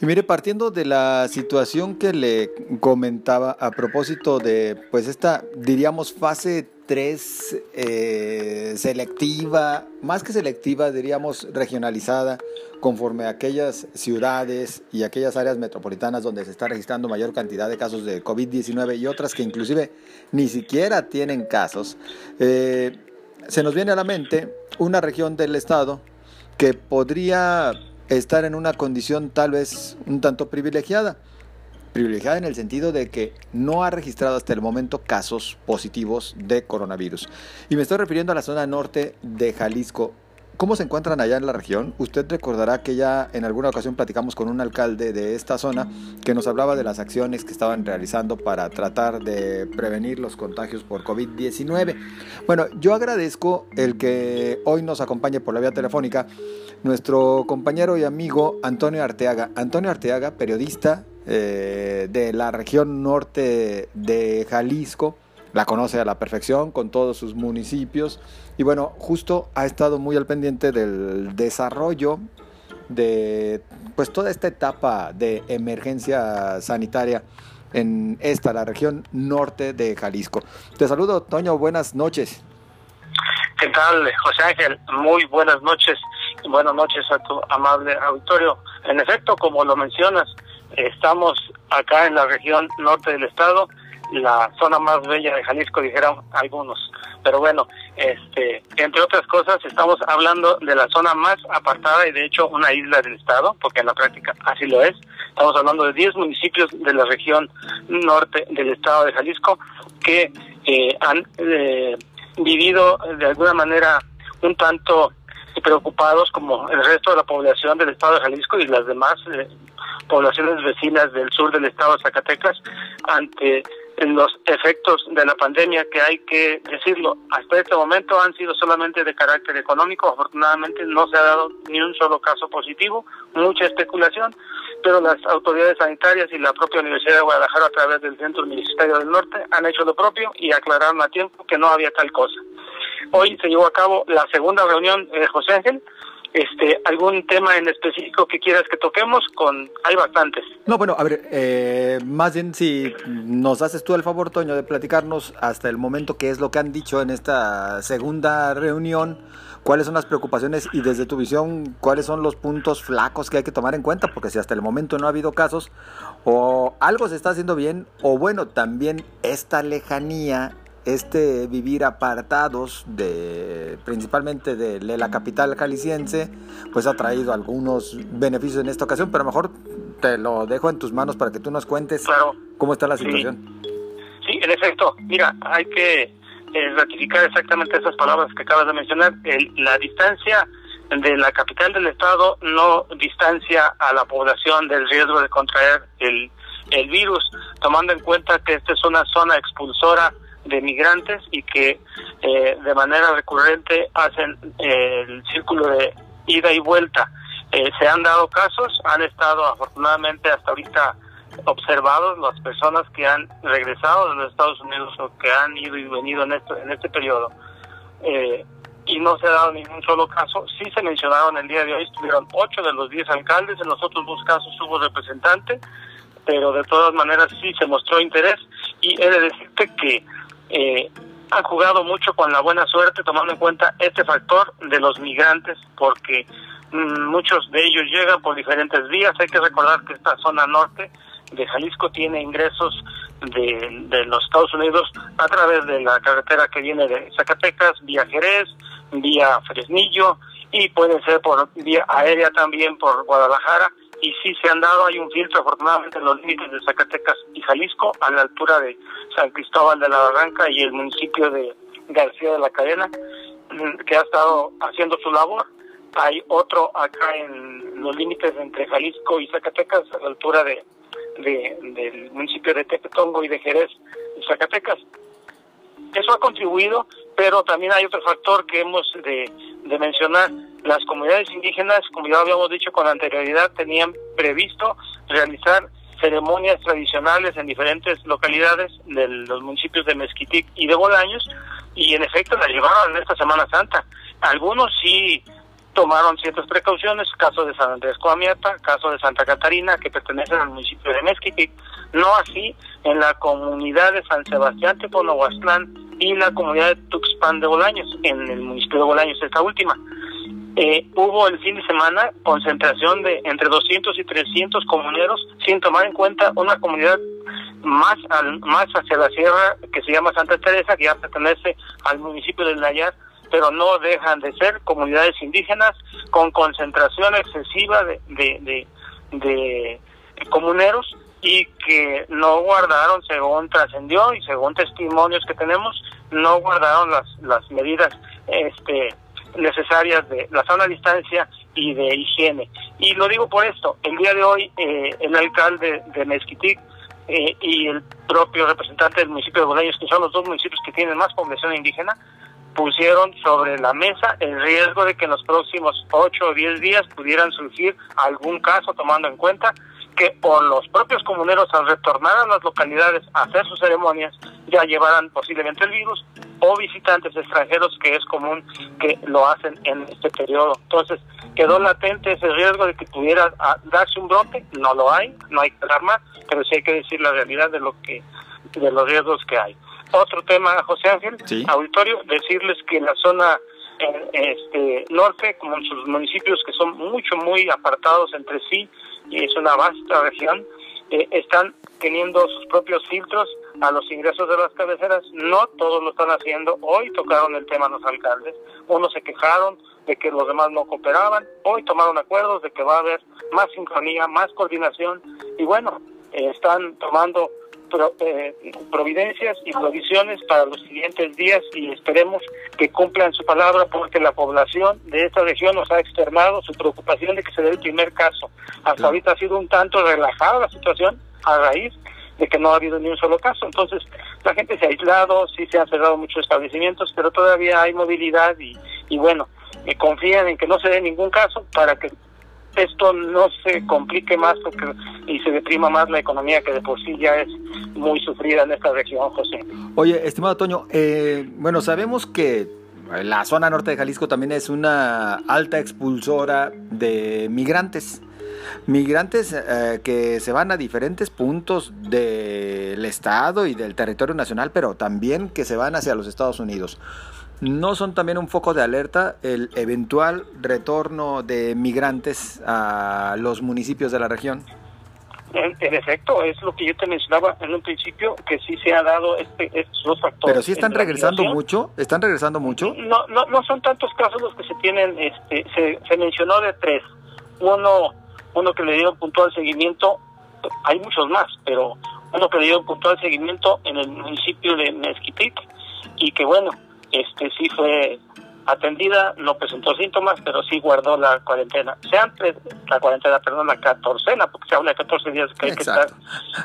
Y mire, partiendo de la situación que le comentaba a propósito de, pues esta, diríamos, fase 3 eh, selectiva, más que selectiva, diríamos regionalizada, conforme a aquellas ciudades y aquellas áreas metropolitanas donde se está registrando mayor cantidad de casos de COVID-19 y otras que inclusive ni siquiera tienen casos, eh, se nos viene a la mente una región del estado que podría estar en una condición tal vez un tanto privilegiada. Privilegiada en el sentido de que no ha registrado hasta el momento casos positivos de coronavirus. Y me estoy refiriendo a la zona norte de Jalisco. ¿Cómo se encuentran allá en la región? Usted recordará que ya en alguna ocasión platicamos con un alcalde de esta zona que nos hablaba de las acciones que estaban realizando para tratar de prevenir los contagios por COVID-19. Bueno, yo agradezco el que hoy nos acompañe por la vía telefónica nuestro compañero y amigo Antonio Arteaga. Antonio Arteaga, periodista eh, de la región norte de Jalisco la conoce a la perfección con todos sus municipios y bueno, justo ha estado muy al pendiente del desarrollo de pues toda esta etapa de emergencia sanitaria en esta, la región norte de Jalisco. Te saludo, Toño, buenas noches. ¿Qué tal, José Ángel? Muy buenas noches buenas noches a tu amable auditorio. En efecto, como lo mencionas, estamos acá en la región norte del estado la zona más bella de Jalisco, dijeron algunos. Pero bueno, este, entre otras cosas, estamos hablando de la zona más apartada y de hecho una isla del estado, porque en la práctica así lo es. Estamos hablando de 10 municipios de la región norte del estado de Jalisco que eh, han eh, vivido de alguna manera un tanto preocupados como el resto de la población del estado de Jalisco y las demás eh, poblaciones vecinas del sur del estado de Zacatecas ante en los efectos de la pandemia que hay que decirlo, hasta este momento han sido solamente de carácter económico, afortunadamente no se ha dado ni un solo caso positivo, mucha especulación, pero las autoridades sanitarias y la propia Universidad de Guadalajara a través del Centro Universitario del Norte han hecho lo propio y aclararon a tiempo que no había tal cosa. Hoy se llevó a cabo la segunda reunión de José Ángel, este, algún tema en específico que quieras que toquemos, con hay bastantes. No, bueno, a ver, eh, más bien si nos haces tú el favor, Toño, de platicarnos hasta el momento qué es lo que han dicho en esta segunda reunión, cuáles son las preocupaciones y desde tu visión, cuáles son los puntos flacos que hay que tomar en cuenta, porque si hasta el momento no ha habido casos, o algo se está haciendo bien, o bueno, también esta lejanía este vivir apartados de principalmente de, la capital jalisciense pues ha traído algunos beneficios en esta ocasión pero mejor te lo dejo en tus manos para que tú nos cuentes cómo está la situación. Sí, en efecto. Mira hay que eh, ratificar exactamente esas palabras que acabas de mencionar. La distancia de la capital del estado no distancia a la población del riesgo de contraer el, el virus tomando en cuenta que esta es una zona expulsora de migrantes y que eh, de manera recurrente hacen eh, el círculo de ida y vuelta. Eh, se han dado casos, han estado afortunadamente hasta ahorita observados las personas que han regresado de los Estados Unidos o que han ido y venido en este, en este periodo. y no se ha dado ningún solo caso. Sí se mencionaron el día de hoy, estuvieron ocho de los diez alcaldes, en los otros dos casos hubo representante, pero de todas maneras sí se mostró interés y he de decirte que eh, han jugado mucho con la buena suerte tomando en cuenta este factor de los migrantes porque mm, muchos de ellos llegan por diferentes vías. Hay que recordar que esta zona norte de Jalisco tiene ingresos de, de los Estados Unidos a través de la carretera que viene de Zacatecas, vía Jerez, vía Fresnillo y puede ser por vía aérea también por Guadalajara y sí se han dado, hay un filtro afortunadamente en los límites de Zacatecas y Jalisco, a la altura de San Cristóbal de la Barranca y el municipio de García de la Cadena, mm, que ha estado haciendo su labor. Hay otro acá en los límites entre Jalisco y Zacatecas, a la altura de, del municipio de Tepetongo y de Jerez, Zacatecas. Eso ha contribuido, pero también hay otro factor que hemos de, de mencionar, las comunidades indígenas, como ya habíamos dicho con anterioridad, tenían previsto realizar ceremonias tradicionales en diferentes localidades de los municipios de Mezquitic y de Bolaños, y en efecto la llevaron en esta Semana Santa. Algunos sí tomaron ciertas precauciones, caso de San Andrés Coamiata, caso de Santa Catarina, que pertenecen al municipio de Mezquitic, no así en la comunidad de San Sebastián Teponohuastlán y la comunidad de Tuxpan de Bolaños, en el municipio de Bolaños, esta última. Eh, hubo el fin de semana concentración de entre 200 y 300 comuneros, sin tomar en cuenta una comunidad más al, más hacia la sierra que se llama Santa Teresa, que ya pertenece al municipio de Nayar, pero no dejan de ser comunidades indígenas con concentración excesiva de, de, de, comuneros y que no guardaron, según trascendió y según testimonios que tenemos, no guardaron las, las medidas este, necesarias de la sana distancia y de higiene. Y lo digo por esto, el día de hoy eh, el alcalde de Mezquitic eh, y el propio representante del municipio de Bolaños, que son los dos municipios que tienen más población indígena, pusieron sobre la mesa el riesgo de que en los próximos 8 o 10 días pudieran surgir algún caso, tomando en cuenta que por los propios comuneros al retornar a las localidades a hacer sus ceremonias ya llevarán posiblemente el virus o visitantes extranjeros que es común que lo hacen en este periodo. Entonces quedó latente ese riesgo de que pudiera ah, darse un brote, no lo hay, no hay que alarmar, pero sí hay que decir la realidad de lo que de los riesgos que hay. Otro tema, José Ángel, auditorio, decirles que la zona este, norte, como en sus municipios que son mucho, muy apartados entre sí, y es una vasta región, eh, están teniendo sus propios filtros a los ingresos de las cabeceras. No todos lo están haciendo. Hoy tocaron el tema los alcaldes. Unos se quejaron de que los demás no cooperaban. Hoy tomaron acuerdos de que va a haber más sincronía, más coordinación. Y bueno, eh, están tomando eh, providencias y provisiones para los siguientes días y esperemos que cumplan su palabra porque la población de esta región nos ha externado su preocupación de que se dé el primer caso. Hasta ahorita ha sido un tanto relajada la situación a raíz de que no ha habido ni un solo caso. Entonces, la gente se ha aislado, sí se han cerrado muchos establecimientos, pero todavía hay movilidad y, y bueno, me confían en que no se dé ningún caso para que esto no se complique más porque, y se deprima más la economía que de por sí ya es muy sufrida en esta región, José. Oye, estimado Toño, eh, bueno, sabemos que la zona norte de Jalisco también es una alta expulsora de migrantes. Migrantes eh, que se van a diferentes puntos del estado y del territorio nacional, pero también que se van hacia los Estados Unidos. ¿No son también un foco de alerta el eventual retorno de migrantes a los municipios de la región? En, efecto, es lo que yo te mencionaba en un principio, que sí se ha dado este, estos dos factores. Pero sí están regresando mucho, están regresando mucho. No, no, no son tantos casos los que se tienen, este, se, se mencionó de tres. Uno, uno que le dio puntual seguimiento, hay muchos más, pero uno que le dio puntual seguimiento en el municipio de Mezquitic y que bueno, este sí fue atendida, no presentó síntomas, pero sí guardó la cuarentena. Se han, la cuarentena, perdón, la catorcena, porque se habla de 14 días que hay que estar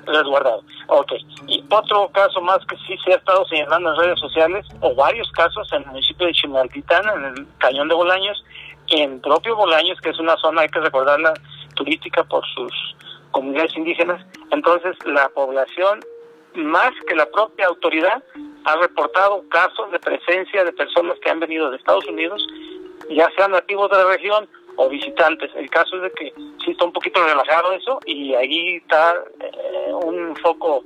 resguardado. Ok. Y otro caso más que sí se ha estado señalando en redes sociales, o varios casos en el municipio de Chimaltitán, en el Cañón de Bolaños, en propio Bolaños, que es una zona, hay que recordarla, turística por sus comunidades indígenas. Entonces, la población, más que la propia autoridad, ha reportado casos de presencia de personas que han venido de Estados Unidos, ya sean nativos de la región o visitantes. El caso es de que sí está un poquito relajado eso y ahí está eh, un foco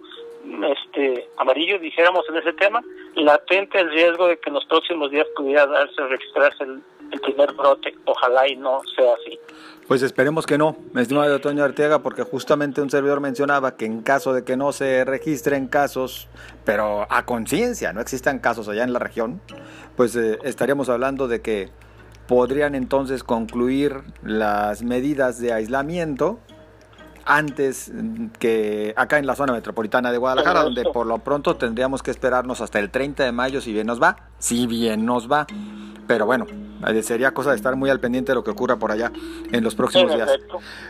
este amarillo, dijéramos, en ese tema, latente el riesgo de que en los próximos días pudiera darse, registrarse el, primer brote. Ojalá y no sea así. Pues esperemos que no, mi estimado Antonio Arteaga, porque justamente un servidor mencionaba que en caso de que no se registren casos, pero a conciencia no existan casos allá en la región, pues eh, estaríamos hablando de que podrían entonces concluir las medidas de aislamiento antes que acá en la zona metropolitana de Guadalajara, donde por lo pronto tendríamos que esperarnos hasta el 30 de mayo si bien nos va, si bien nos va. Pero bueno, sería cosa de estar muy al pendiente de lo que ocurra por allá en los próximos días.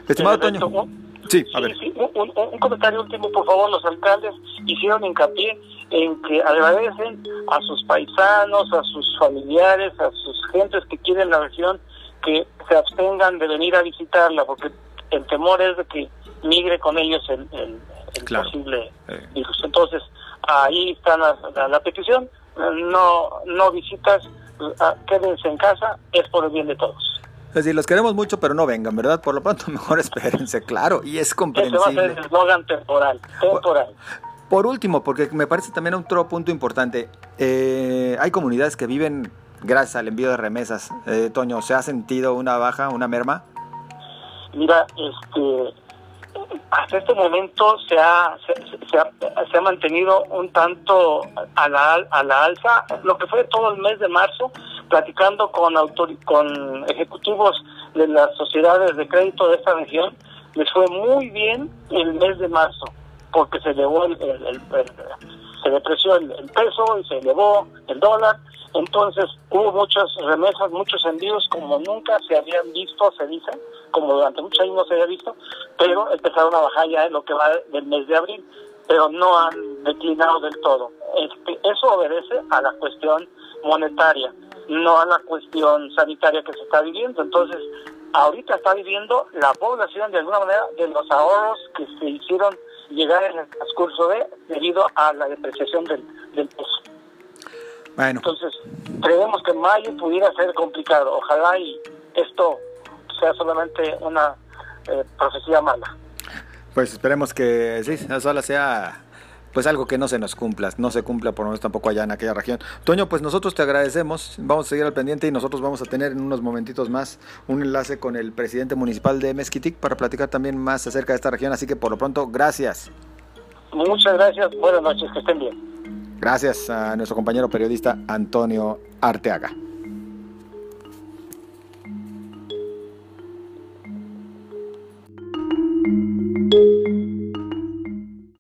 Estimado Toño. Sí, a ver. un, comentario último, por favor. Los alcaldes hicieron hincapié en que agradecen a sus paisanos, a sus familiares, a sus gentes que quieren la región, que se abstengan de venir a visitarla, porque el temor es de que migre con ellos el, posible eh. virus. Entonces, ahí está la, la petición. No, no visitas quédense en casa, es por el bien de todos. Es decir, los queremos mucho, pero no vengan, ¿verdad? Por lo pronto, mejor espérense, claro, y es comprensible. Ese va a ser el eslogan temporal, temporal. Por último, porque me parece también otro punto importante, eh, hay comunidades que viven gracias al envío de remesas. Eh, Toño, ¿se ha sentido una baja, una merma? Mira, este, hasta este momento se ha, se, ha, se ha mantenido un tanto a la, a la alza, lo que fue todo el mes de marzo, platicando con, con ejecutivos de las sociedades de crédito de esta región, les fue muy bien el mes de marzo, porque se elevó el, se depreció el, peso y se elevó el dólar, entonces hubo muchas remesas, muchos envíos como nunca se habían visto, se dice, como durante muchos años se había visto, pero empezaron a bajar ya en lo que va del mes de abril, pero no han declinado del todo. Este, eso obedece a la cuestión monetaria, no a la cuestión sanitaria que se está viviendo. Entonces, ahorita está viviendo la población de alguna manera de los ahorros que se hicieron llegar en el transcurso de debido a la depreciación del, del peso. Bueno. Entonces, creemos que mayo pudiera ser complicado. Ojalá y esto sea solamente una eh, profecía mala. Pues esperemos que sí, solo sea pues algo que no se nos cumpla, no se cumpla por lo menos tampoco allá en aquella región. Toño, pues nosotros te agradecemos, vamos a seguir al pendiente y nosotros vamos a tener en unos momentitos más un enlace con el presidente municipal de Mezquitic para platicar también más acerca de esta región, así que por lo pronto, gracias. Muchas gracias, buenas noches, que estén bien. Gracias a nuestro compañero periodista Antonio Arteaga.